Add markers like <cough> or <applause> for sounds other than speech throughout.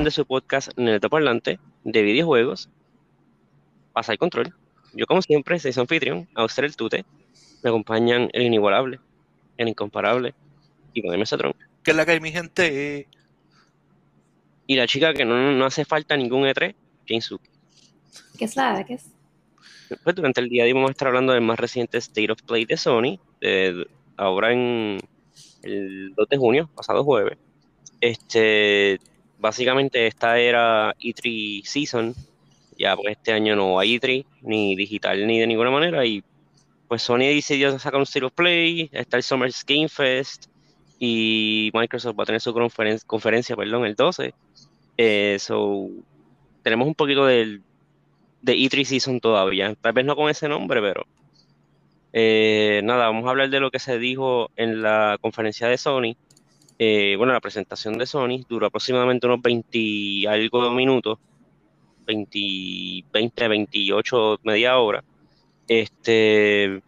edición de su podcast Neto Parlante de videojuegos. Pasa el control. Yo, como siempre, soy su anfitrión, usted el Tute. Me acompañan el inigualable, el incomparable y con el Mesotron. ¿Qué es la que hay, mi gente? Y la chica que no, no hace falta ningún E3, Jinsu. ¿Qué es la? ¿Qué es? Pues durante el día de hoy vamos a estar hablando del más reciente State of Play de Sony, ahora en el 2 de junio, pasado jueves. Este, básicamente esta era E3 Season, ya pues este año no hay E3, ni digital ni de ninguna manera, y pues Sony decidió sacar un State of Play, está el Summer Game Fest, y Microsoft va a tener su conferencia, perdón, el 12. Eh, so, tenemos un poquito del, de E3 Season todavía, tal vez no con ese nombre, pero eh, nada, vamos a hablar de lo que se dijo en la conferencia de Sony eh, bueno, la presentación de Sony duró aproximadamente unos 20 algo minutos, 20, 20, 28, media hora. Este,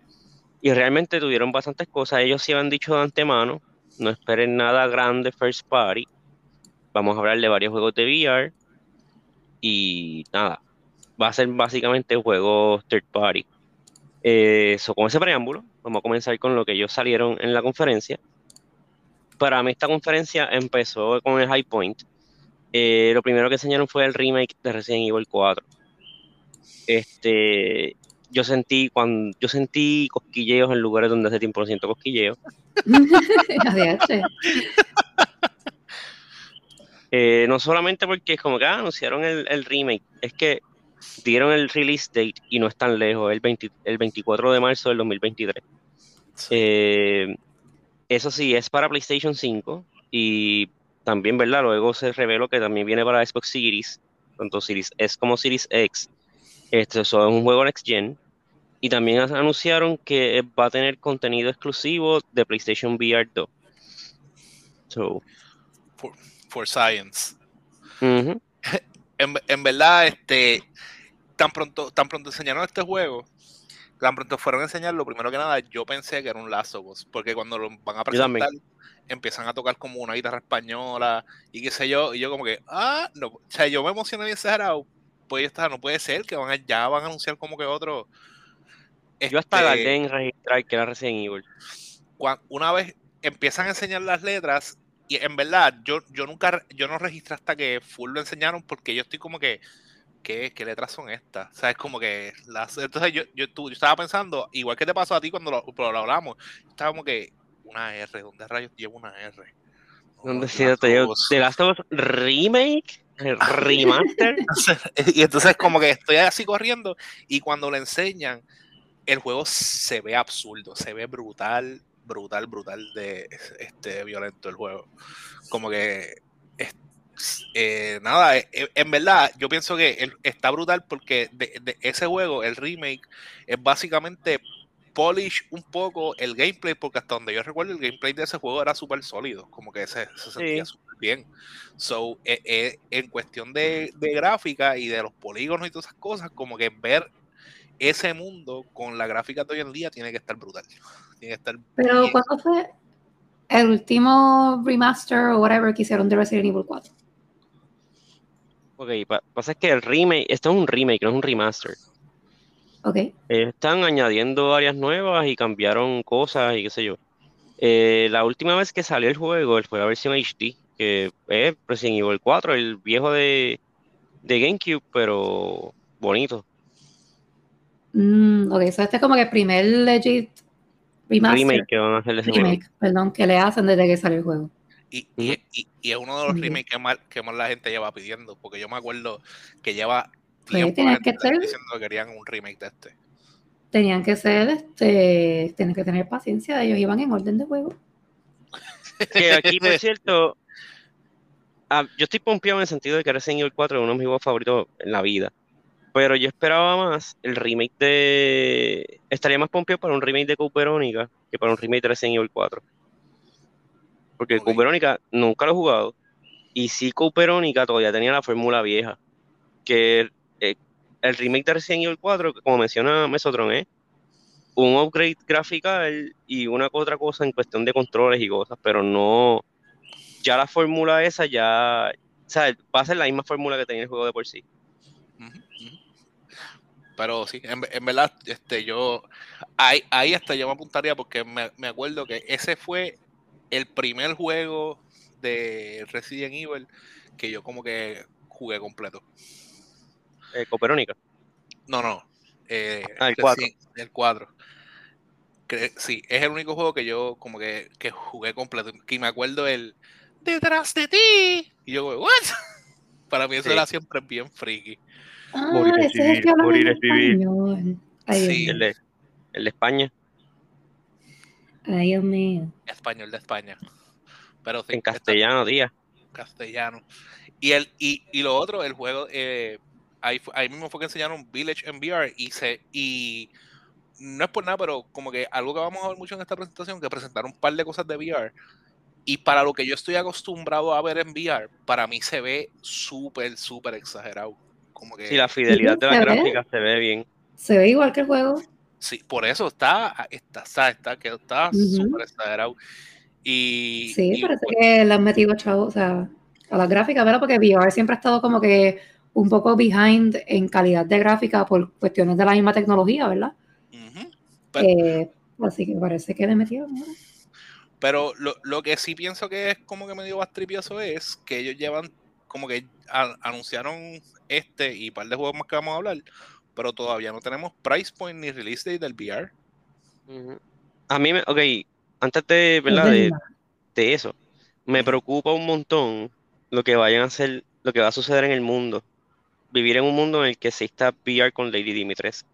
y realmente tuvieron bastantes cosas. Ellos sí han dicho de antemano, no esperen nada grande first party. Vamos a hablar de varios juegos de VR. Y nada, va a ser básicamente juegos third party. Eh, con ese preámbulo, vamos a comenzar con lo que ellos salieron en la conferencia para mí esta conferencia empezó con el High Point. Eh, lo primero que enseñaron fue el remake de Resident Evil 4. Este, yo sentí cuando yo sentí cosquilleos en lugares donde hace tiempo no siento cosquilleos. <laughs> eh, no solamente porque es como que ah, anunciaron el, remake, es que dieron el release date y no es tan lejos, el, el 24 de marzo del 2023. Eh, eso sí, es para PlayStation 5 y también, ¿verdad? Luego se reveló que también viene para Xbox Series, tanto Series S como Series X. Este es un juego Next Gen. Y también anunciaron que va a tener contenido exclusivo de PlayStation VR 2. So. For, science. <laughs> en, en, verdad, este, tan pronto, tan pronto enseñaron este juego, tan pronto fueron a enseñar, lo primero que nada, yo pensé que era un Lazo porque cuando lo van a presentar, empiezan a tocar como una guitarra española y qué sé yo, y yo como que, ah, no, o sea, yo me emocioné bien exagerado, pues está, no puede ser que van ya van a anunciar como que otro. yo hasta este, en registrar que era recién Evil. una vez empiezan a enseñar las letras, y en verdad, yo, yo nunca, yo no registré hasta que full lo enseñaron porque yo estoy como que, ¿qué, letras son estas? O sea, es como que las, entonces yo, yo, estaba pensando, igual que te pasó a ti cuando lo, lo hablamos, estaba como que una R, ¿dónde rayos llevo una R? ¿Dónde sí te llevo? ¿The Last of Us Remake? <laughs> ¿Remaster? y entonces como que estoy así corriendo y cuando lo enseñan, el juego se ve absurdo, se ve brutal, brutal, brutal de este violento el juego. Como que eh, nada, eh, eh, en verdad, yo pienso que está brutal porque de, ese juego, el remake, es básicamente polish un poco el gameplay, porque hasta donde yo recuerdo, el gameplay de ese juego era súper sólido, como que se, sentía súper bien. So, en cuestión de, gráfica y de los polígonos y todas esas cosas, como que ver ese mundo con la gráfica de hoy en día tiene que estar brutal. Tiene que estar Pero, ¿cuándo fue el último remaster o whatever que hicieron de Resident Evil 4? Ok, pasa es que el remake, esto es un remake, no es un remaster. Ok. están añadiendo áreas nuevas y cambiaron cosas y qué sé yo. Eh, la última vez que salió el juego fue la versión HD, que es Resident Evil 4, el viejo de, de GameCube, pero bonito. Mm, ok, eso este es como que el primer legit remaster. Remake que van a Remake, perdón, que le hacen desde que salió el juego. Y, y, y, es uno de los remakes que más, que más la gente lleva pidiendo, porque yo me acuerdo que lleva tiempo que diciendo que querían un remake de este. Tenían que ser, este, tienen que tener paciencia, ellos iban en orden de juego. Que aquí, por cierto, ah, yo estoy pompeado en el sentido de que Resident Evil 4 es uno de mis juegos favoritos en la vida. Pero yo esperaba más el remake de. Estaría más pompeado para un remake de Cooperónica que para un remake de Resident Evil 4. Porque okay. Verónica nunca lo he jugado. Y sí, Verónica todavía tenía la fórmula vieja. Que eh, el remake de Resident Evil 4, como menciona Mesotron, es un upgrade gráfical y una otra cosa en cuestión de controles y cosas, pero no. Ya la fórmula esa ya sea, va a ser la misma fórmula que tenía el juego de por sí. Pero sí, en, en verdad, este, yo ahí, ahí hasta yo me apuntaría porque me, me acuerdo que ese fue el primer juego de Resident Evil que yo como que jugué completo. Eh, Coperónica. No, no. eh, Ah, el sí, 4. el 4. Cre- Sí, es el único juego que yo como que, que jugué completo. Que me acuerdo el detrás de ti. Y yo, ¿what? <laughs> Para mí eso Sí. era siempre bien friki. Ah, Morir es morir es Sí. El de, el de España. Ay, Dios mío. Español de España. Pero sí, En castellano, tía. castellano. Y el y, y lo otro, el juego, eh, ahí, ahí mismo fue que enseñaron Village en VR y se y no es por nada, pero como que algo que vamos a ver mucho en esta presentación, que presentaron un par de cosas de VR. Y para lo que yo estoy acostumbrado a ver en VR, para mí se ve súper, súper exagerado. Como que Sí, la fidelidad de la gráfica se ve bien. Se ve igual que el juego. Sí, por eso está, está, está, está, que está Ujú. súper exagerado. Y, Sí, y, parece pues, que le han metido chavo, o sea, a la gráfica, ¿verdad? Porque VR siempre ha estado como que un poco behind en calidad de gráfica por cuestiones de la misma tecnología, ¿verdad? Pero- Eh, así que parece que le metieron. ¿no? Pero lo, lo que sí pienso que es como que medio bastripioso es que ellos llevan, como que a- anunciaron este y un par de juegos más que vamos a hablar, pero todavía no tenemos price point ni release date del VR. A mí, me, ok, antes de, ¿verdad? De, eso, me preocupa un montón lo que vayan a hacer, lo que va a suceder en el mundo. Vivir en un mundo en el que se está VR con Lady Dimitrescu.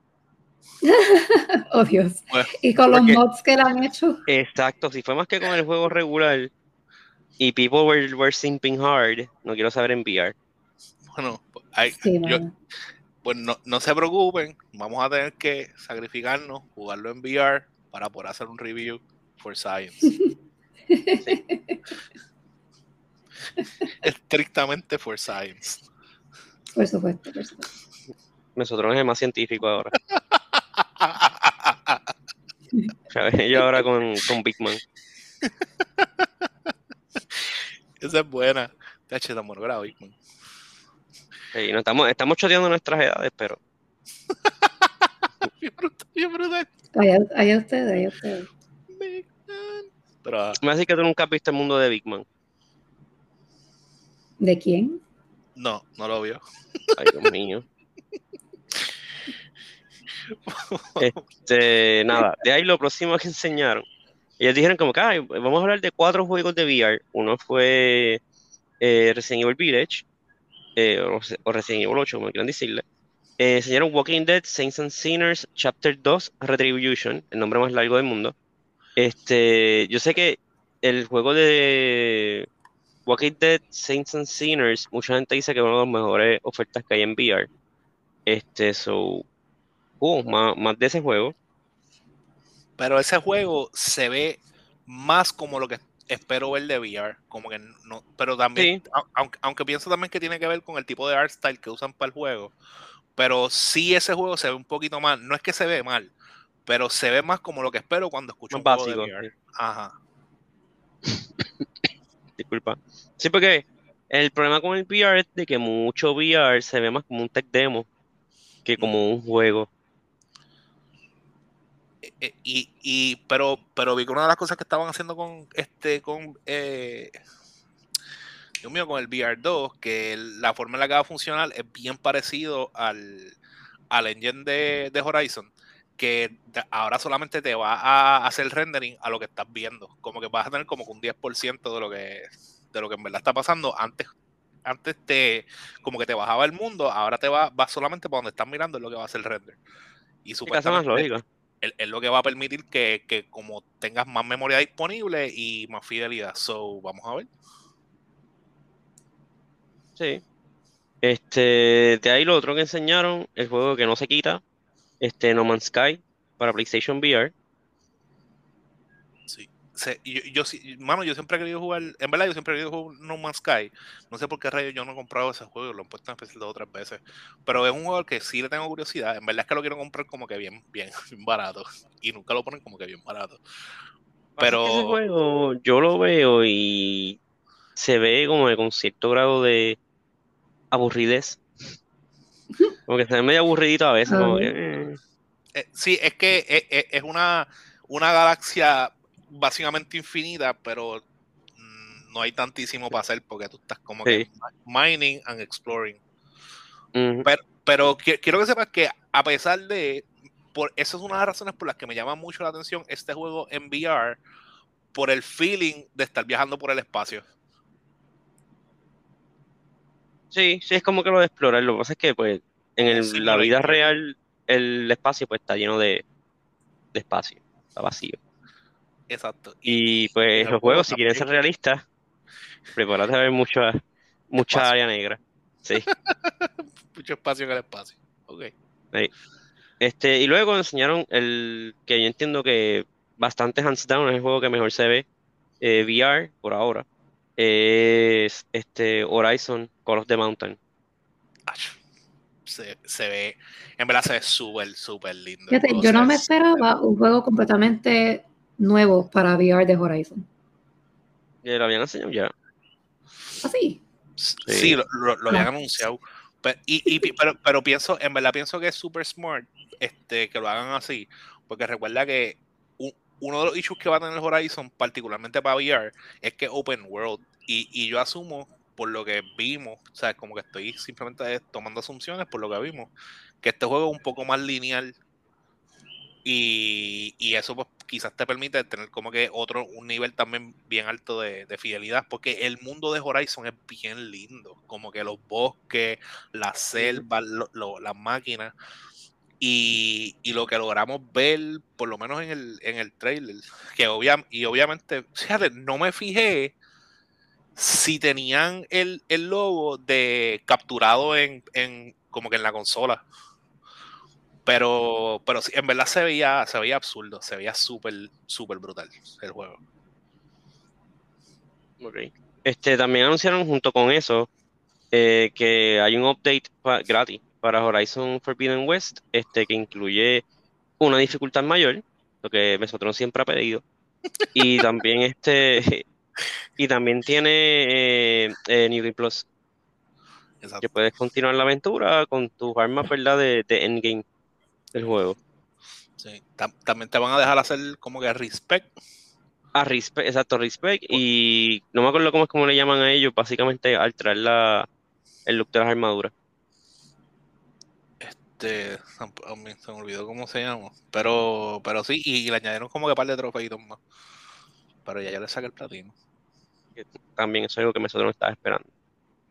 <laughs> Oh, Dios. Bueno, Y con los mods que le han hecho. Exacto, si fue más que con el juego regular y people were, were simping hard, no quiero saber en VR. Bueno, pues, hay- Sí, yo-. Pues no, no se preocupen, vamos a tener que sacrificarnos, jugarlo en VR para poder hacer un review for science. <laughs> Estrictamente for science. Por supuesto, por supuesto. Nosotros es más científico ahora. <laughs> ¿sabes? Yo ahora con, con Big Man. Esa es buena. TH, tan bueno, grado, Big Man. Sí, no estamos, estamos choteando nuestras edades, pero Bien brutal, bien brutal. Allá, allá ustedes, allá ustedes. Big Man. Pero ah, me hace que tú nunca has visto el mundo de Big Man. ¿De quién? no, no lo vio. Ay, Dios <laughs> mío. <laughs> Este, nada, de ahí lo próximo que enseñaron. Ellos dijeron como que "Ay, vamos a hablar de cuatro juegos de VR. Uno fue eh, Resident Evil Village, eh, o, o Resident Evil 8, como quieran decirle. Eh, enseñaron Walking Dead, Saints and Sinners, Chapter 2, Retribution, el nombre más largo del mundo. Este, yo sé que el juego de Walking Dead, Saints and Sinners, mucha gente dice que es una de las mejores ofertas que hay en VR. Este, so, uh, más, más de ese juego. Pero ese juego se ve más como lo que espero ver de VR. Como que no, pero también, Sí. a- aunque, aunque pienso también que tiene que ver con el tipo de art style que usan para el juego. Pero sí ese juego se ve un poquito más, no es que se ve mal, pero se ve más como lo que espero cuando escucho Más un juego de VR. sí. Ajá. <coughs> Disculpa. Sí, porque el problema con el VR es de que mucho VR se ve más como un tech demo que como un juego. Eh, y, y pero pero vi que una de las cosas que estaban haciendo con este con eh, Dios mío con el VR2 que la forma en la que va a funcionar es bien parecido al, al engine de, de Horizon que ahora solamente te va a hacer rendering a lo que estás viendo. Como que vas a tener como que un 10% de lo que de lo que en verdad está pasando. Antes antes te como que te bajaba el mundo ahora te va, va solamente para donde estás mirando es lo que va a hacer el render. Y hace más supuestamente lógica. Es, es lo que va a permitir que, que como tengas más memoria disponible y más fidelidad. So, vamos a ver. Sí. Este, de ahí lo otro que enseñaron, el juego que no se quita, este No Man's Sky para PlayStation VR. Se- yo, yo, sí- mano, yo siempre he querido jugar, en verdad yo siempre he querido jugar No Man's Sky. No sé por qué rayos yo no he comprado ese juego, lo he puesto en especial dos o tres veces. Pero es un juego al que sí le tengo curiosidad. En verdad es que lo quiero comprar como que bien, bien, <laughs> bien barato. Y nunca lo ponen como que bien barato. Que ese Pero juego yo lo veo y se ve como de con cierto grado de aburridez. <laughs> Como que se ve medio aburridito a veces. como Ah. que, eh. Eh, sí, es que es, es- es una, una galaxia básicamente infinita, pero mm, no hay tantísimo para hacer porque tú estás como que mining and exploring. Pero qui- quiero que sepas que a pesar de, por eso es una de las razones por las que me llama mucho la atención este juego en VR, por el feeling de estar viajando por el espacio. Sí, sí, es como que lo de explorar. Lo que pasa es que, pues, en el- Sí, la vida real, el espacio, pues, está lleno de, de espacio. Está vacío. Exacto. Y, pues, los juego juegos, si quieren ser realistas, prepárate a ver mucha, mucha Espacio. área negra. Sí. <laughs> Mucho espacio en el espacio. Ok. Este, y luego enseñaron el que yo entiendo que bastante hands down es el juego que mejor se ve eh, VR por ahora. Es este Horizon Call of the Mountain. Ach, Se, se ve, en verdad se ve súper, súper lindo. Fíjate, yo no me esperaba un juego completamente nuevo para VR de Horizon. Ya lo habían enseñado ya. Así. Sí, lo, lo- lo habían Ah. anunciado. Pero, y, y pero, pero pienso, en verdad pienso que es super smart este, que lo hagan así. Porque recuerda que u- uno de los issues que va a tener Horizon, particularmente para VR, es que es open world. Y, y yo asumo, por lo que vimos, o sea, como que estoy simplemente tomando asunciones por lo que vimos, que este juego es un poco más lineal. Y, y eso pues quizás te permite tener como que otro, un nivel también bien alto de, de fidelidad, porque el mundo de Horizon es bien lindo, como que los bosques, las selvas, lo- lo- las máquinas, y, y lo que logramos ver, por lo menos en el, en el trailer, que obvia, y obviamente, fíjate, no me fijé si tenían el, el logo de capturado en, en como que en la consola. Pero, pero sí, en verdad se veía, se veía absurdo, se veía súper, súper brutal el juego. Ok. Este, también anunciaron junto con eso eh, que hay un update pa- gratis para Horizon Forbidden West, este, que incluye una dificultad mayor, lo que Mesotron siempre ha pedido, y <laughs> también este, y también tiene eh, eh, New Game Plus, Exacto. que puedes continuar la aventura con tus armas, ¿verdad? De, de endgame del juego. Sí. Tam- También te van a dejar hacer como que respect. Ah, respect, exacto, respect, y no me acuerdo cómo es como le llaman a ellos, básicamente al traer la, el look de las armaduras. Este, se me olvidó cómo se llama. Pero, pero sí, y, le añadieron como que par de trofeitos más. Pero ya yo le saqué el platino. También eso es algo que nosotros no estaba esperando.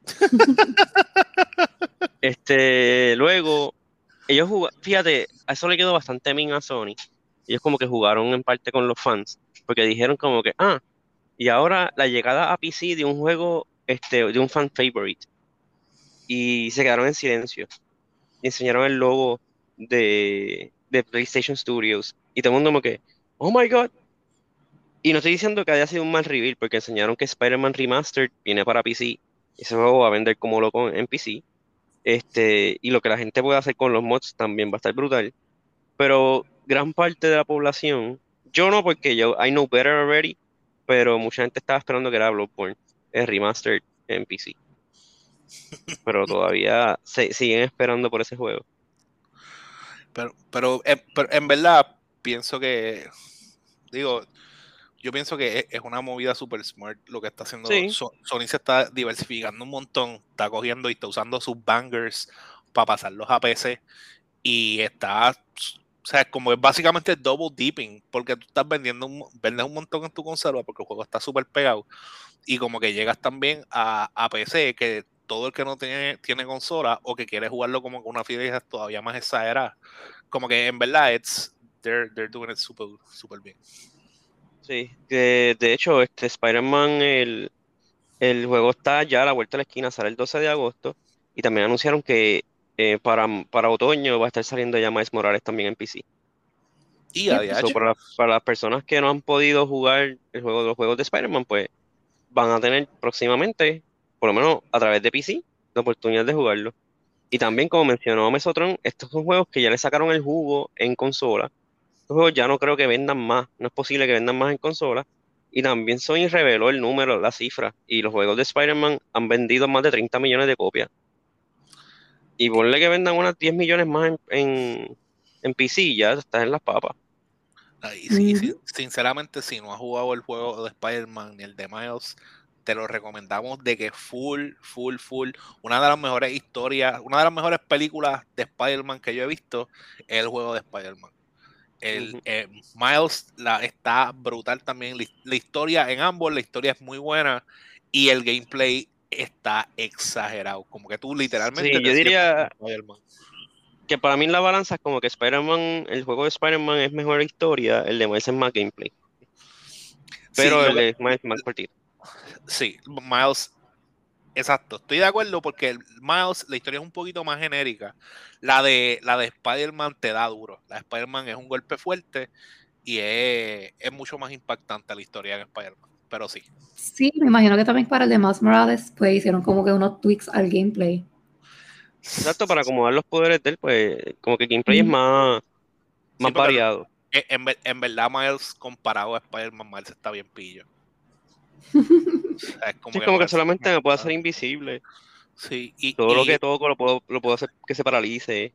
<laughs> Este, luego, ellos jugaron, fíjate, a eso le quedó bastante bien a Sony. Ellos como que jugaron en parte con los fans, porque dijeron como que, ah, y ahora la llegada a PC de un juego, este, de un fan favorite. Y se quedaron en silencio. Enseñaron el logo de, de PlayStation Studios. Y todo el mundo como que, oh my god. Y no estoy diciendo que haya sido un mal reveal, porque enseñaron que Spider-Man Remastered viene para PC. Ese juego va a vender como loco en PC. Este, y lo que la gente puede hacer con los mods también va a estar brutal. Pero gran parte de la población, yo no porque yo I know better already, pero mucha gente estaba esperando que era Bloodborne, el remastered en PC. Pero <laughs> todavía se, siguen esperando por ese juego. Pero, pero, eh, pero en verdad, pienso que. Digo, yo pienso que es, una movida super smart lo que está haciendo. Sí. So- Sony se está diversificando un montón. Está cogiendo y está usando sus bangers para pasarlos a PC. Y está. O sea, como es básicamente double dipping. Porque tú estás vendiendo un, vendes un montón en tu consola porque el juego está súper pegado. Y como que llegas también a, a PC, que todo el que no tiene, tiene consola o que quiere jugarlo como con una fidelidad todavía más exagerada. Como que en verdad, it's, they're, they're doing it super, super bien. Sí, de, de hecho, este Spider-Man, el, el juego está ya a la vuelta de la esquina, sale el 12 de agosto. Y también anunciaron que eh, para, para otoño va a estar saliendo ya Miles Morales también en PC. Y a So, para, para las personas que no han podido jugar el juego de los juegos de Spider-Man, pues van a tener próximamente, por lo menos a través de PC, la oportunidad de jugarlo. Y también, como mencionó Mesotron, estos son juegos que ya le sacaron el jugo en consola. Estos juegos ya no creo que vendan más, no es posible que vendan más en consola. Y también Sony reveló el número, la cifra, y los juegos de Spider-Man han vendido más de 30 millones de copias. Y ponle que vendan unas 10 millones más en, en, en PC, ya estás en las papas. Sí, Ujú. sí, sinceramente, si no has jugado el juego de Spider-Man ni el de Miles, te lo recomendamos de que full, full, full. Una de las mejores historias, una de las mejores películas de Spider-Man que yo he visto es el juego de Spider-Man. El, eh, Miles la, está brutal también. La, la historia en ambos, la historia es muy buena y el gameplay está exagerado. Como que tú literalmente. Sí, yo diría-. Que para mí la balanza es como que Spider-Man, el juego de Spider-Man es mejor historia, el de Miles es más gameplay. Pero Sí, el de Miles es más cortito. Sí, Miles. Exacto, estoy de acuerdo porque el Miles, la historia es un poquito más genérica. La de, la de Spider-Man te da duro. La de Spider-Man es un golpe fuerte y es, es mucho más impactante la historia en Spider-Man. Pero sí, Sí, me imagino que también para el de Miles Morales, pues hicieron como que unos tweaks al gameplay. Exacto, para acomodar los poderes de él, pues como que el gameplay es más, Sí, más variado. en, en verdad Miles comparado a Spider-Man, Miles está bien pillo. O sea, es como Sí, es como que solamente me puedo hacer invisible. Sí, y, Todo lo que toco lo puedo, lo puedo hacer que se paralice.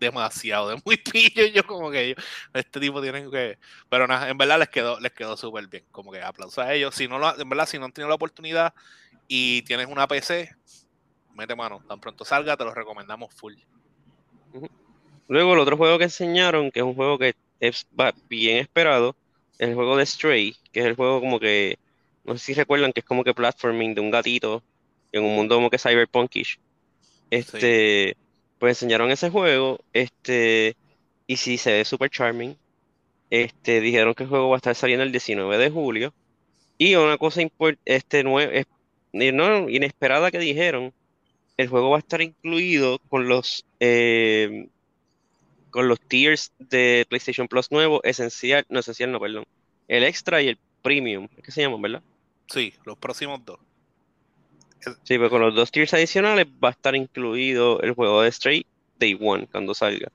demasiado, de muy <laughs> pillo. Yo como que yo, este tipo tiene que. Pero nada, en verdad les quedó, les quedó súper bien. Como que aplausos a ellos. Si no lo, en verdad, si no han tenido la oportunidad y tienes una PC, mete mano. Tan pronto salga, te lo recomendamos full. Luego el otro juego que enseñaron, que es un juego que es va- bien esperado, es el juego de Stray, que es el juego como que, no sé si recuerdan, que es como que platforming de un gatito en un mundo como que cyberpunkish. Este, pues enseñaron ese juego, este, y sí se ve super charming. Este, dijeron que el juego va a estar saliendo el 19 de julio. Y una cosa este, es- no, inesperada que dijeron, el juego va a estar incluido con los eh, con los tiers de PlayStation Plus nuevo, esencial, no esencial, no, perdón. El extra y el premium, que se llaman, ¿verdad? Sí, los próximos dos. Sí, pero con los dos tiers adicionales va a estar incluido el juego de Stray Day One cuando salga.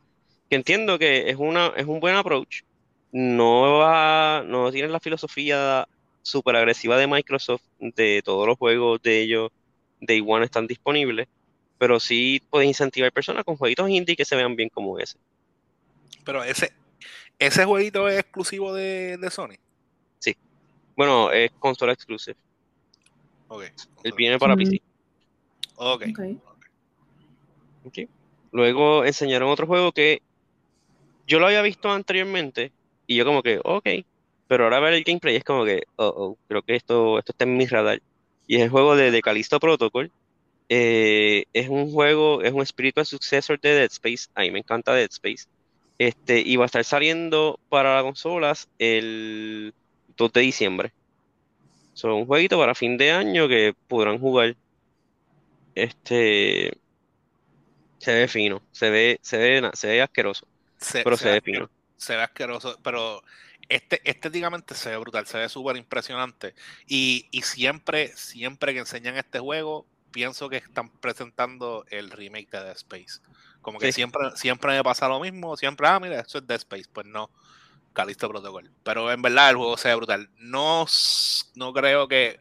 Que entiendo que es una, es un buen approach. No va, no tiene la filosofía súper agresiva de Microsoft, de todos los juegos de ellos Day One están disponibles, pero sí puede incentivar personas con jueguitos indie que se vean bien como ese. Pero ese, ese jueguito es exclusivo de, de Sony. Bueno, es consola exclusive. Ok. Él viene para Mm. PC. Ok. Ok. Ok. Luego enseñaron otro juego que yo lo había visto anteriormente y yo como que, ok, pero ahora ver el gameplay es como que, oh, oh, creo que esto, esto está en mi radar. Y es el juego de, de Callisto Protocol. Eh, es un juego, es un spiritual successor de Dead Space. A mí me encanta Dead Space. Este, y va a estar saliendo para las consolas el 2 de diciembre. Son un jueguito para fin de año que podrán jugar. Este se ve fino, se ve, se ve, se ve asqueroso, Se, pero se se ve fino. se ve asqueroso, pero este, estéticamente se ve brutal, se ve súper impresionante. Y, y siempre, siempre que enseñan este juego, pienso que están presentando el remake de Dead Space. Como que Sí. siempre, siempre me pasa lo mismo, siempre, ah, mira, esto es Dead Space. Pues no, Callisto Protocol. Pero en verdad el juego se ve brutal. No, no creo que,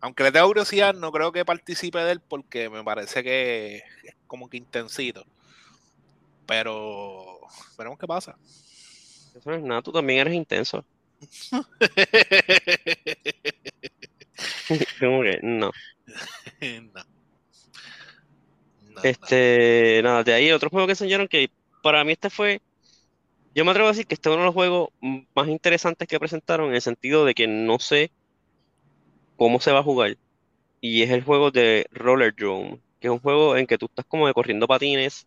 aunque le tengo curiosidad, no creo que participe de él porque me parece que es como que intensito. Pero veremos qué pasa. Eso no es nada, tú también eres intenso. <laughs> <laughs> Como que, no. no. No, Este, nada, de ahí otro juego que enseñaron que para mí este fue, yo me atrevo a decir que este es uno de los juegos más interesantes que presentaron en el sentido de que no sé cómo se va a jugar. Y es el juego de Roller Drome, que es un juego en que tú estás como de corriendo patines,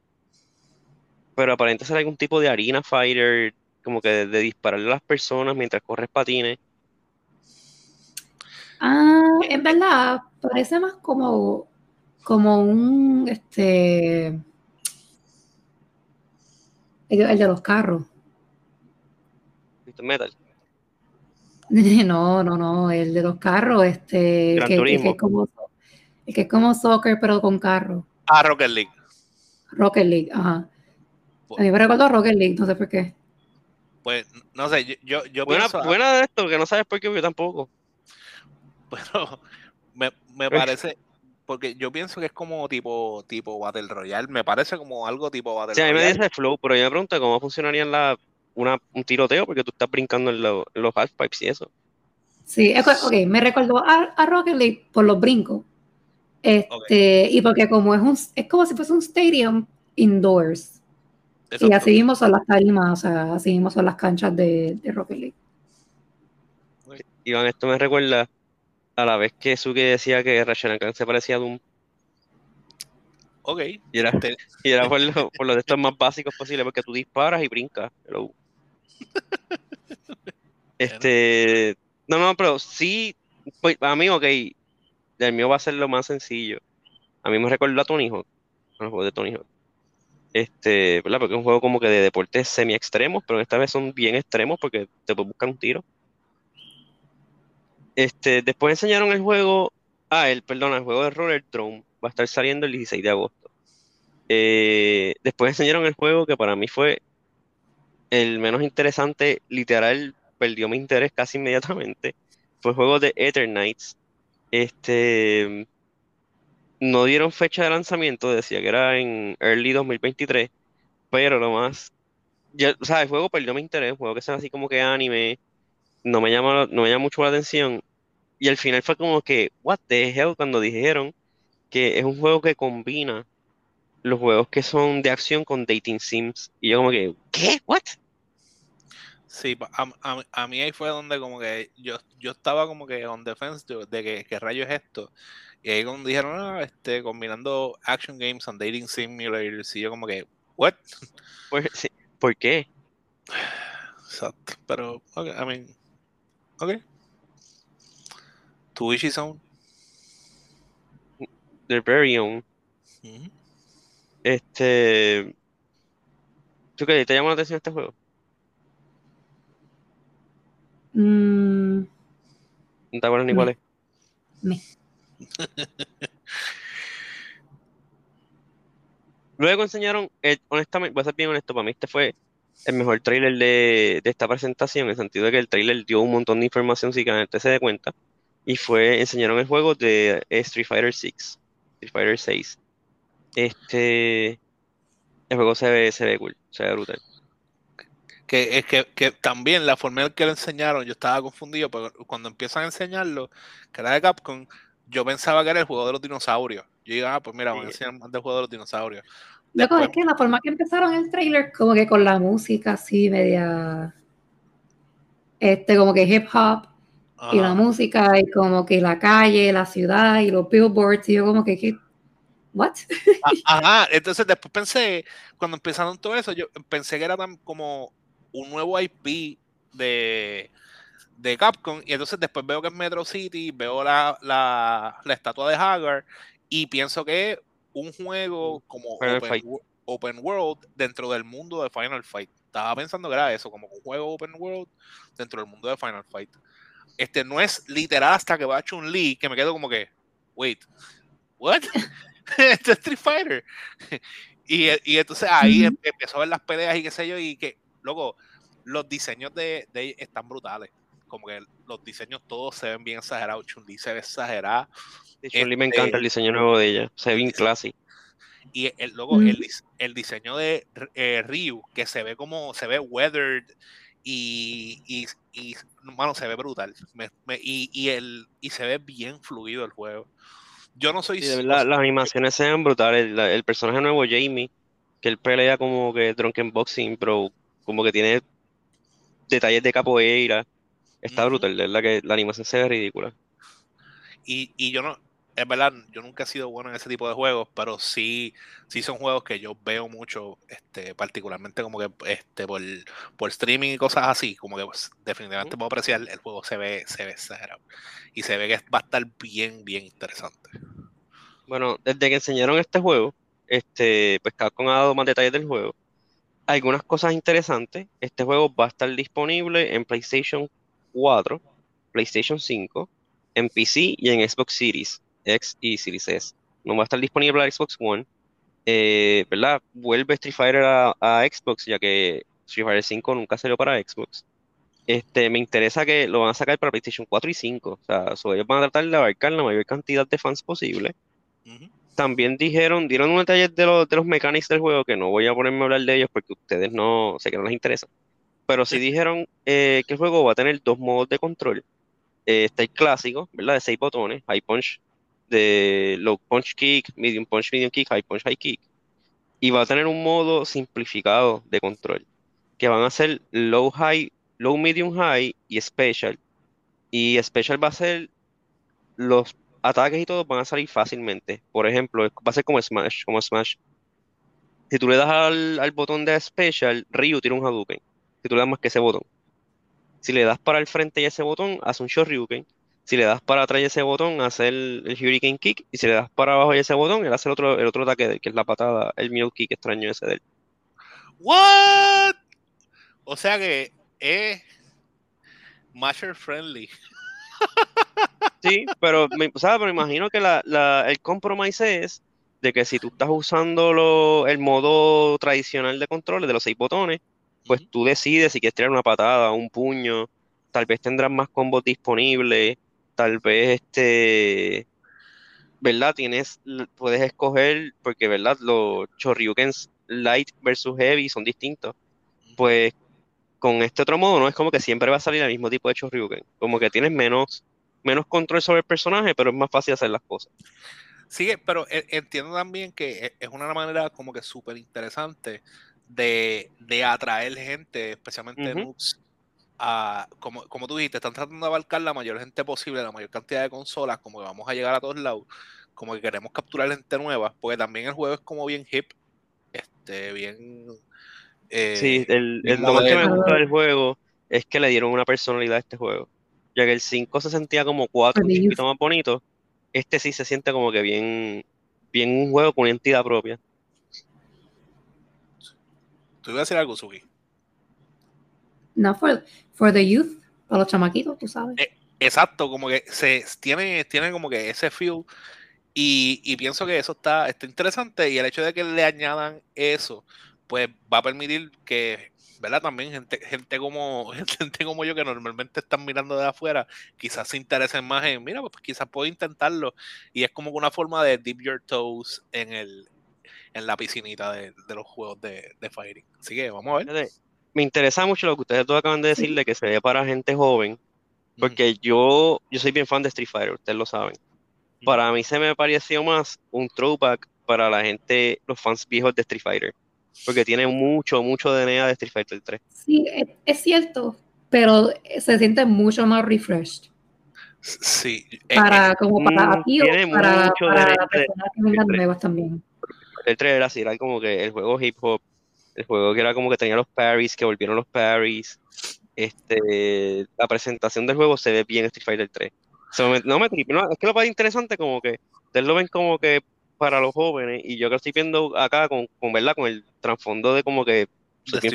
pero aparenta ser algún tipo de arena fighter, como que de, de dispararle a las personas mientras corres patines. Ah, en verdad, parece más como, como un, este, el de los carros. Twisted Metal. <laughs> No, no, no, el de los carros, este, Gran que, el que Turismo. es como, el que es como soccer, pero con carro. Ah, Rocket League. Rocket League, ajá. A mí me recordó Rocket League, no sé por qué. Pues no sé, yo, yo, yo Buena, pienso, buena de esto, que no sabes por qué yo tampoco. <laughs> pero me, me Pues- parece, porque yo pienso que es como tipo, tipo Battle Royale. Me parece como algo tipo Battle Sí, a mí me Royale. dice flow, pero yo me pregunto cómo funcionaría en la, una, un tiroteo, porque tú estás brincando en, lo- en los halfpipes y eso. Sí, ok, me recordó a, a Rocket League por los brincos. Este, y porque como es un, es como si fuese un stadium indoors. Y Exacto. así mismo son las tarimas, o sea, así mismo son las canchas de, de Rocket League. Iván, esto me recuerda a la vez que Suki decía que Ratchet se parecía a Doom, Ok. y era, Este, y era por, lo, por los de estos más básicos posible, porque tú disparas y brincas. Este, no, no, pero sí, pues, a mí, ok, el mío va a ser lo más sencillo. A mí me recuerda a Tony Hawk, de. Este, ¿verdad? Porque es un juego como que de deportes semi extremos, pero esta vez son bien extremos porque te puedes buscar un tiro. Este, después enseñaron el juego, ah, el, perdón, el juego de Roller Drone va a estar saliendo el 16 de agosto. Eh, después enseñaron el juego que para mí fue el menos interesante, literal, perdió mi interés casi inmediatamente. Fue el juego de Eternights. Este, no dieron fecha de lanzamiento, decía que era en early 2023, pero lo más, ya, o sea, el juego perdió mi interés, un juego que sea así como que anime, no me llama, no me llama mucho la atención. Y al final fue como que, what the hell, cuando dijeron que es un juego que combina los juegos que son de acción con dating sims. Y yo como que, ¿qué? ¿What? Sí, a, a- a mí ahí fue donde como que yo, yo estaba como que on defense de, de que qué rayo es esto. Y ahí cuando dijeron, ah, este, combinando action games and dating simulators, y yo como que, what? <laughs> Pues, sí, ¿por qué? Exacto. Pero, ok, I mean, ok. Tu Ishi Zone. Their very own. Este. ¿Tú qué? ¿Te llama la atención este juego? Mm, No te acuerdas ni cuál es. me. <laughs> Luego enseñaron, eh, honestamente, voy a ser bien honesto, para mí este fue el mejor trailer de, de esta presentación, en el sentido de que el trailer dio un montón de información sin que la gente se dé cuenta. Y fue, enseñaron el juego de eh, Street Fighter 6, Street Fighter 6. Este, el juego se ve, se ve cool, se ve brutal. Que es que, que también la forma en que lo enseñaron, yo estaba confundido, pero cuando empiezan a enseñarlo, que era de Capcom, yo pensaba que era el juego de los dinosaurios. Yo digo, ah, pues mira, van a Sí. enseñar más del juego de los dinosaurios. Loco, Después- es que la forma que empezaron el trailer, como que con la música así, media. Este, como que hip hop y la música, y como que la calle, la ciudad y los billboards, y yo como que, ¿qué? ¿What? A- <laughs> Ajá, entonces después pensé, cuando empezaron todo eso, yo pensé que era tan como un nuevo IP de, de Capcom, y entonces después veo que es Metro City, veo la, la, la estatua de Hagar, y pienso que es un juego como Final open, World dentro del mundo de Final Fight. Estaba pensando que era eso, como un juego Open World dentro del mundo de Final Fight. Este no es literal hasta que va a Chun-Li, que me quedo como que, wait, what? <laughs> Esto es Street Fighter. <laughs> y, y entonces ahí em- empezó a ver las peleas y qué sé yo, y que, luego, los diseños de, de ella están brutales. Como que los diseños todos se ven bien exagerados. Chun-Li se ve exagerada. Hecho, me Este- encanta el diseño nuevo de ella, se ve bien classy. Y el, luego, Ujú. el, el diseño de eh, Ryu, que se ve como, se ve weathered y, y, y, mano, se ve brutal. Me- me- y, y, el, y se ve bien fluido el juego. Yo no soy... Verdad, las animaciones se ven brutales. El, el personaje nuevo, Jamie, que él pelea como que drunken boxing, pero como que tiene detalles de capoeira. Está brutal, de verdad que la animación se ve ridícula. Y, y yo no, es verdad, yo nunca he sido bueno en ese tipo de juegos, pero sí, sí son juegos que yo veo mucho, este, particularmente como que este, por, por streaming y cosas así, como que pues, definitivamente puedo apreciar, el juego se ve, se ve exagerado. Y se ve que va a estar bien, bien interesante. Bueno, desde que enseñaron este juego, este, pues Capcom ha dado más detalles del juego. Algunas cosas interesantes. Este juego va a estar disponible en PlayStation 4, PlayStation 5, en PC y en Xbox Series X y Series S. No va a estar disponible para Xbox One. Eh, ¿verdad? Vuelve Street Fighter a, Xbox, ya que Street Fighter 5 nunca salió para Xbox. Este, me interesa que lo van a sacar para PlayStation 4 y 5. O sea, so, ellos van a tratar de abarcar la mayor cantidad de fans posible. Ujú. También dijeron, dieron un detalle de los, de los mechanics del juego, que no voy a ponerme a hablar de ellos porque ustedes no, sé que no les interesa. Pero sí dijeron eh, que el juego va a tener dos modos de control. Eh, está el clásico, ¿verdad? De seis botones, high punch, de low punch kick, medium punch, medium kick, high punch, high kick. Y va a tener un modo simplificado de control, que van a ser low high, low medium high y special. Y special va a ser los ataques y todo van a salir fácilmente. Por ejemplo, va a ser como Smash, como Smash. Si tú le das al, al botón de Special, Ryu tira un Hadouken. Si tú le das más que ese botón. Si le das para el frente y ese botón, hace un Shoryuken. Si le das para atrás y ese botón, hace el, el Hurricane Kick. Y si le das para abajo y ese botón, él hace el otro, el otro ataque de él, que es la patada, el Mule Kick extraño ese de él. ¿What? O sea que es Masher friendly. Sí, pero me, o sea, pero imagino que la, la- el compromise es de que si tú estás usando lo- el modo tradicional de control de los seis botones, pues tú decides si quieres tirar una patada, un puño, tal vez tendrás más combos disponibles, tal vez este, ¿verdad? Tienes, puedes escoger, porque, ¿verdad? Los Shoryukens light versus heavy son distintos. Pues con este otro modo no es como que siempre va a salir el mismo tipo de Shoryuken, como que tienes menos, menos control sobre el personaje, pero es más fácil hacer las cosas. Sigue, pero e- entiendo también que e- es una manera como que súper interesante de, de atraer gente, especialmente Ujú. noobs, a, como, como tú dijiste, están tratando de abarcar la mayor gente posible, la mayor cantidad de consolas, como que vamos a llegar a todos lados, como que queremos capturar gente nueva, porque también el juego es como bien hip, este, bien... eh, Sí, el, el- lo más que me gusta del juego es que le dieron una personalidad a este juego. Ya que el 5 se sentía como 4, un chiquito más bonito, este sí se siente como que bien, bien un juego con una entidad propia. Tú ibas a decir algo, Suki. No, for, for the youth, para los chamaquitos, tú sabes. Eh, Exacto, como que se tiene, tiene como que ese feel y, y pienso que eso está, está interesante y el hecho de que le añadan eso, pues va a permitir que, ¿verdad? También gente, gente como <laughs> gente como yo que normalmente están mirando de afuera, quizás se interesen más en, mira, pues quizás puedo intentarlo y es como que una forma de dip your toes en el en la piscinita de, de los juegos de, de fighting. Así que vamos a ver. Me interesa mucho lo que ustedes todos acaban de decir de que se ve para gente joven, porque yo, yo soy bien fan de Street Fighter, ustedes lo saben. Para mí se me pareció más un throwback para la gente, los fans viejos de Street Fighter, porque tiene mucho, mucho DNA de Street Fighter 3. Sí, es, es cierto, pero se siente mucho más refreshed. Sí, Para, como para mm, ti para, para las personas que vengan nuevas también. El 3 era así, era como que el juego hip hop, el juego que era como que tenía los parries, que volvieron los parries. Este, la presentación del juego se ve bien Street Fighter 3. Se me- no me no, es que lo más interesante como que ustedes lo ven como que para los jóvenes y yo que estoy viendo acá con, con verdad con el trasfondo de como que de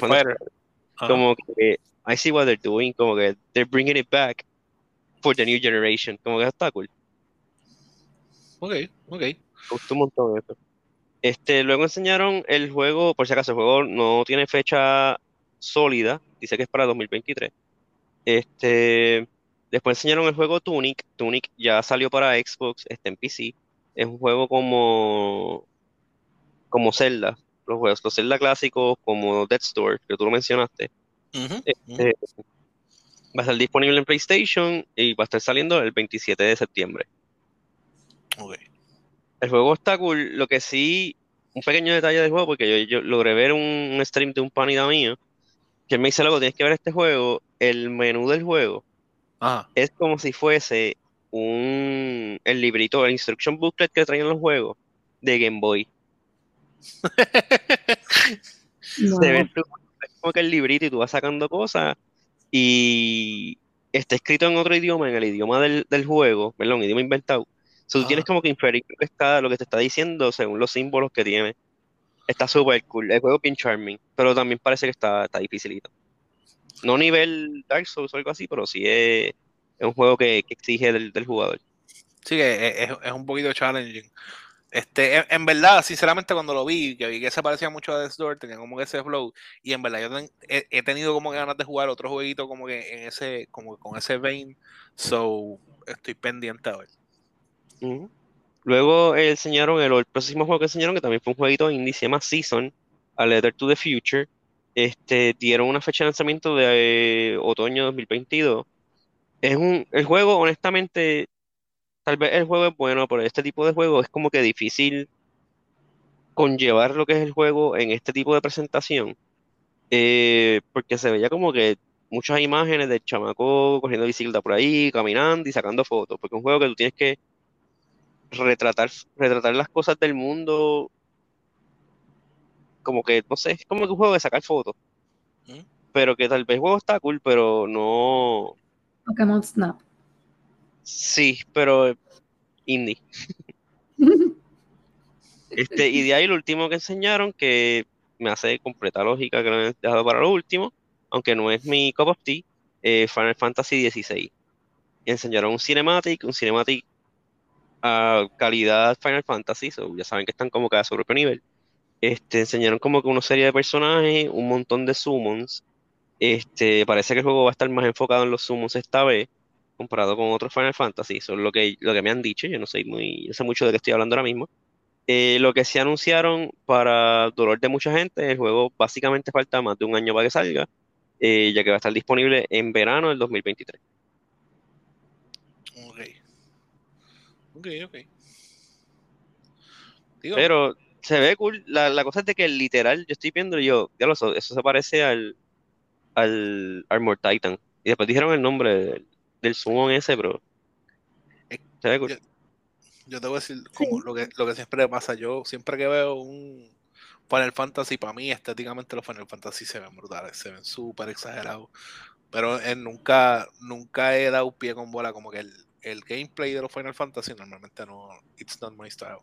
como que I see what they're doing, como que they're bringing it back for the new generation, como que está cool. Ok, ok. Me gustó un montón eso. Este, luego enseñaron el juego, por si acaso, el juego no tiene fecha sólida, dice que es para 2023. Este, después enseñaron el juego Tunic. Tunic ya salió para Xbox, está en PC. Es un juego como, como Zelda, los juegos, los Zelda clásicos, como Dead Store, que tú lo mencionaste. Este, va a estar disponible en PlayStation y va a estar saliendo el 27 de septiembre. Ok. El juego está cool. Lo que sí, un pequeño detalle del juego, porque yo, yo logré ver un, un stream de un panita mío, que él me dice, luego tienes que ver este juego. El menú del juego Ajá. es como si fuese un, el librito, el instruction booklet que traían los juegos de Game Boy. No. <laughs> Se ve como que el librito y tú vas sacando cosas y está escrito en otro idioma, en el idioma del, del juego, perdón, idioma inventado. So, tú tienes Ah. como que inferir lo que, está, lo que te está diciendo según los símbolos que tiene. Está súper cool. El juego es bien charming, pero también parece que está, está dificilito. No nivel Dark Souls o algo así, pero sí es, es un juego que, que exige del, del jugador. Sí, que es, es un poquito challenging. Este, en, en verdad, sinceramente, cuando lo vi, que vi que se parecía mucho a Death Door, tenía como que ese flow, y en verdad yo ten- he, he tenido como ganas de jugar otro jueguito como que en ese, como que con ese vein, so estoy pendiente a ver. Luego eh, enseñaron el, el próximo juego que enseñaron, que también fue un jueguito indie, se llama Season, a Letter to the Future. Este, dieron una fecha de lanzamiento de eh, otoño 2022. Es un, el juego, honestamente, tal vez el juego es bueno, pero este tipo de juego es como que difícil conllevar lo que es el juego en este tipo de presentación. Eh, porque se veía como que muchas imágenes del chamaco cogiendo bicicleta por ahí, caminando y sacando fotos. Porque es un juego que tú tienes que retratar, retratar las cosas del mundo. Como que, no sé, es como que un juego de sacar fotos. ¿Mm? Pero que tal vez el juego está cool, pero no. Pokémon Snap. Sí, pero indie. <laughs> Este, y de ahí lo último que enseñaron, que me hace completa lógica que lo han dejado para lo último, aunque no es mi cup of tea, eh, Final Fantasy XVI. Enseñaron un cinematic, un cinematic a calidad Final Fantasy, so ya saben que están como cada su propio nivel. Este, enseñaron como que una serie de personajes, un montón de summons. Este, parece que el juego va a estar más enfocado en los summons esta vez, comparado con otros Final Fantasy. Eso es lo que, lo que me han dicho. Yo no sé muy, no sé mucho de qué estoy hablando ahora mismo. Eh, lo que sí anunciaron para dolor de mucha gente, el juego básicamente falta más de un año para que salga, eh, ya que va a estar disponible en verano del 2023. Ok. Ok, ok. Digo, Pero se ve cool. La, la cosa es de que literal, yo estoy viendo yo, ya lo sé, eso se parece al, al Armor Titan. Y después dijeron el nombre del, del summon ese, pero cool. yo- yo te voy a decir como lo, que, lo que siempre pasa. Yo siempre que veo un Final Fantasy, para mí estéticamente los Final Fantasy se ven brutales, se ven súper exagerados. Pero eh, nunca, nunca he dado pie con bola como que el, el gameplay de los Final Fantasy normalmente no, it's not my style.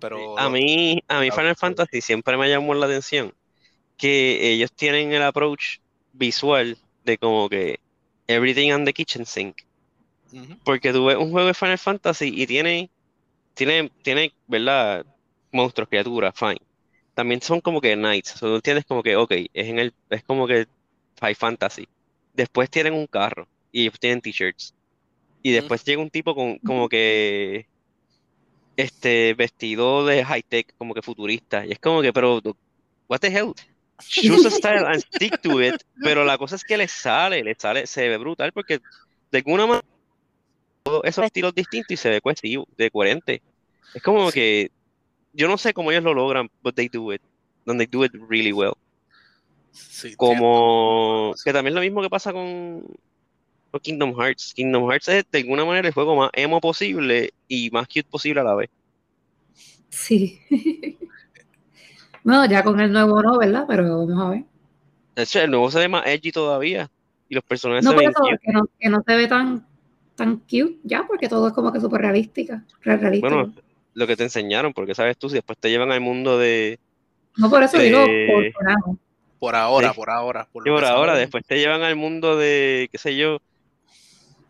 Pero A mí, a mí Final. Fantasy siempre me llamó la atención que ellos tienen el approach visual de como que everything on the kitchen sink. Porque tú ves un juego de Final Fantasy y tiene, tiene, tiene, ¿verdad? Monstruos, criaturas, fine. También son como que knights. O sea, tú entiendes como que, ok, es en el, es como que High Fantasy. Después tienen un carro y ellos tienen t-shirts. Y después llega un tipo con, como que, este, vestido de high tech, como que futurista. Y es como que, pero, what the hell? Choose a style and stick to it. Pero la cosa es que le sale, le sale, se ve brutal porque de alguna manera todos esos estilos distintos y se ve cohesivo, de coherente. Es como que yo no sé cómo ellos lo logran, but they do it. And they do it really well. sí, Como que también es lo mismo que pasa con, con Kingdom Hearts. Kingdom Hearts es de alguna manera el juego más emo posible y más cute posible a la vez. Sí. <laughs> bueno, ya con el nuevo no, ¿verdad? Pero vamos a ver. De hecho, el nuevo se ve más edgy todavía. Y los personajes No se por ven eso, que no, que no se ve tan, tan cute ya, porque todo es como que súper realística, re- realístico. Bueno, lo que te enseñaron, porque sabes tú, si después te llevan al mundo de. no por eso de- digo, por. Por ahora, Sí. por ahora. Por Y lo por ahora, después te llevan al mundo de, qué sé yo,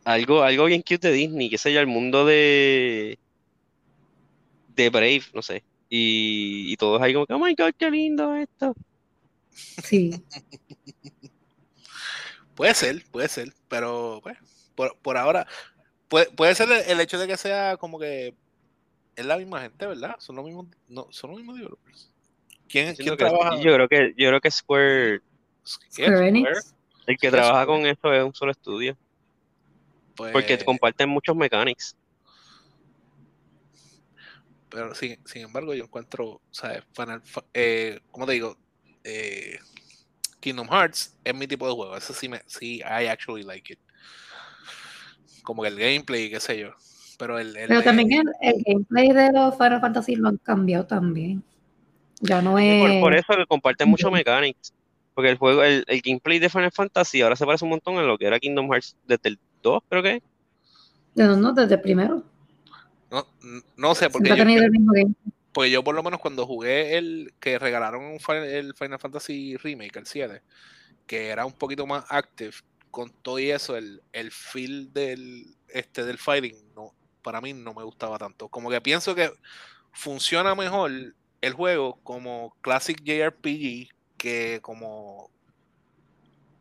algo, algo bien cute de Disney, qué sé yo, al mundo de, de Brave, no sé. Y, y todos ahí como que, oh my god, qué lindo esto. Sí. Puede ser, puede ser, pero pues, por, por ahora, puede, puede ser el, el hecho de que sea como que es la misma gente, ¿verdad? Son los mismos, no, son los mismos developers. ¿Quién, quién que- trabaja? yo creo que, yo creo que Square, ¿Qué? Square Enix. el que Sí, trabaja Square. con eso es un solo estudio, Pues, porque comparten muchos mechanics. Pero sin, sin embargo, yo encuentro, ¿sabes? Final, eh, ¿cómo te digo? Eh, Kingdom Hearts es mi tipo de juego. Ese sí me, sí, I actually like it. Como que el gameplay, qué sé yo. Pero el, el Pero también el, el gameplay de los Final Fantasy lo han cambiado también. Ya no por, es. por eso que comparten muchos Ujú. mechanics. Porque el juego, el, el gameplay de Final Fantasy ahora se parece un montón a lo que era Kingdom Hearts desde el 2, creo que. no, no, desde el primero. No, no sé, porque yo, el mismo game. Pues yo por lo menos cuando jugué el que regalaron el Final Fantasy Remake, el 7, que era un poquito más active, con todo y eso, el, el feel del, este, del fighting, no, para mí no me gustaba tanto. Como que pienso que funciona mejor el juego como Classic JRPG que como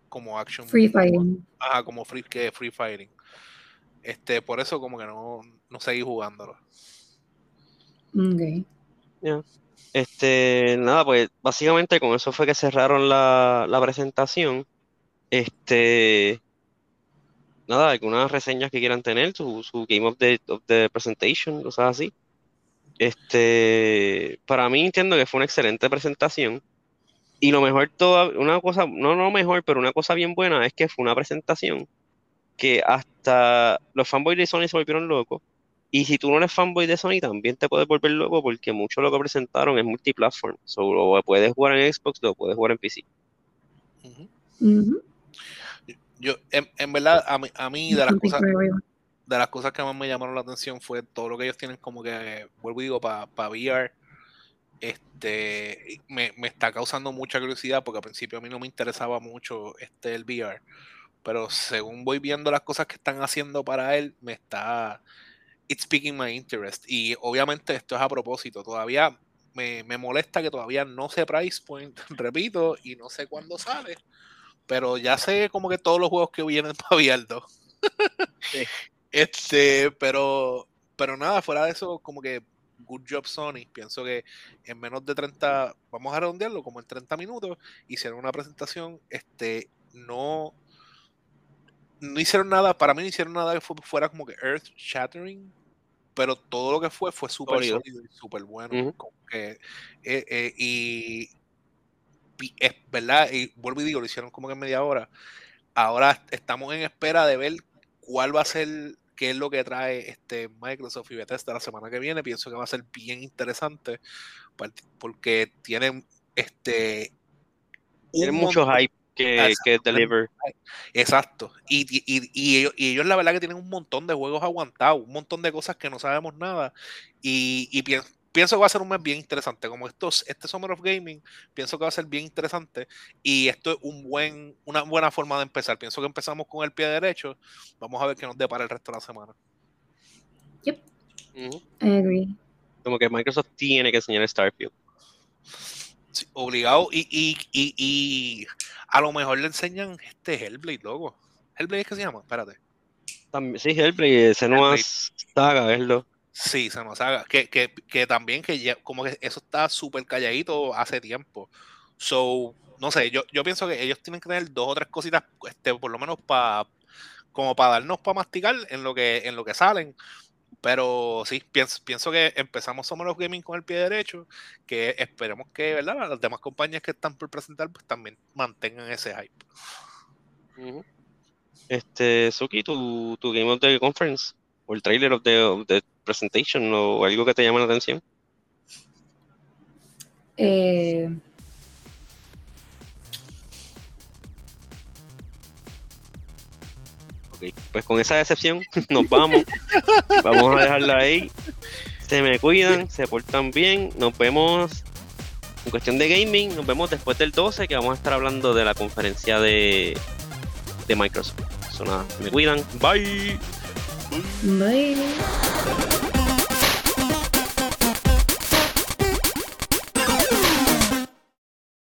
como action Free Fighting. ajá, como free que free fighting este por eso como que no, no seguí jugándolo Ok. Este, nada, pues básicamente con eso fue que cerraron la, la presentación. Este, nada, algunas reseñas que quieran tener, su, su Game of the, of the Presentation, cosas así. Este, para mí entiendo que fue una excelente presentación. Y lo mejor, toda, una cosa, no lo mejor, pero una cosa bien buena es que fue una presentación que hasta los fanboys de Sony se volvieron locos. Y si tú no eres fanboy de Sony, también te puedes volver loco porque mucho lo que presentaron es multiplatform. So, lo puedes jugar en Xbox, lo puedes jugar en PC. Yo, en, en verdad, a mí, a mí de las cosas, de las cosas que más me llamaron la atención fue todo lo que ellos tienen como que, vuelvo y digo, para VR, este, me, me está causando mucha curiosidad porque al principio a mí no me interesaba mucho este el VR, pero según voy viendo las cosas que están haciendo para él, me está, it's piquing my interest. Y obviamente esto es a propósito, todavía me, me molesta que todavía no sé price point, <laughs> repito, y no sé cuándo sale, pero ya sé como que todos los juegos que vienen <laughs> para VR 2. Sí. Este, pero, pero nada, fuera de eso, como que good job Sony. Pienso que en menos de 30, vamos a redondearlo, como en 30 minutos, hicieron una presentación, este, no, no hicieron nada, para mí no hicieron nada que fu- fuera como que earth shattering, pero todo lo que fue fue súper Sólido. sólido y súper bueno. Como que, eh, eh, y es verdad, y vuelvo y digo, lo hicieron como que en media hora. Ahora estamos en espera de ver cuál va a ser, qué es lo que trae este Microsoft y Bethesda la semana que viene. Pienso que va a ser bien interesante porque tienen este Tienen mucho hype que, Exacto. que deliver. Exacto. Y, y- y- ellos, y ellos la verdad que tienen un montón de juegos aguantados, un montón de cosas que no sabemos nada. Y, y pien- pienso que va a ser un mes bien interesante. Como estos, este Summer of Gaming, pienso que va a ser bien interesante. Y esto es un buen, una buena forma de empezar. Pienso que empezamos con el pie derecho. Vamos a ver qué nos depara el resto de la semana. I agree. Como que Microsoft tiene que enseñar Starfield. Sí, obligado. Y, y, y, y a lo mejor le enseñan este Hellblade, loco. Hellblade es que se llama, espérate. También, sí, Hellblade, Senua Hellblade. Saga, verlo. Sí, se nos haga. Que, que, que también que ya- como que eso está súper calladito hace tiempo. So, no sé, yo, yo pienso que ellos tienen que tener dos o tres cositas, este, por lo menos para como para darnos para masticar en lo que, en lo que salen. Pero sí, pienso, pienso que empezamos Summer of Gaming con el pie derecho, que esperemos que, ¿verdad? Las demás compañías que están por presentar, pues también mantengan ese hype. Este, Suki, tu, tu Game of the Conference, o el trailer of the, of the presentation, o algo que te llame la atención. Eh, Pues con esa decepción <laughs> nos vamos. vamos a dejarla ahí. Se me cuidan, se portan bien. Nos vemos en cuestión de gaming. Nos vemos después del 12, que vamos a estar hablando de la conferencia de, de Microsoft. Me cuidan. Bye. bye.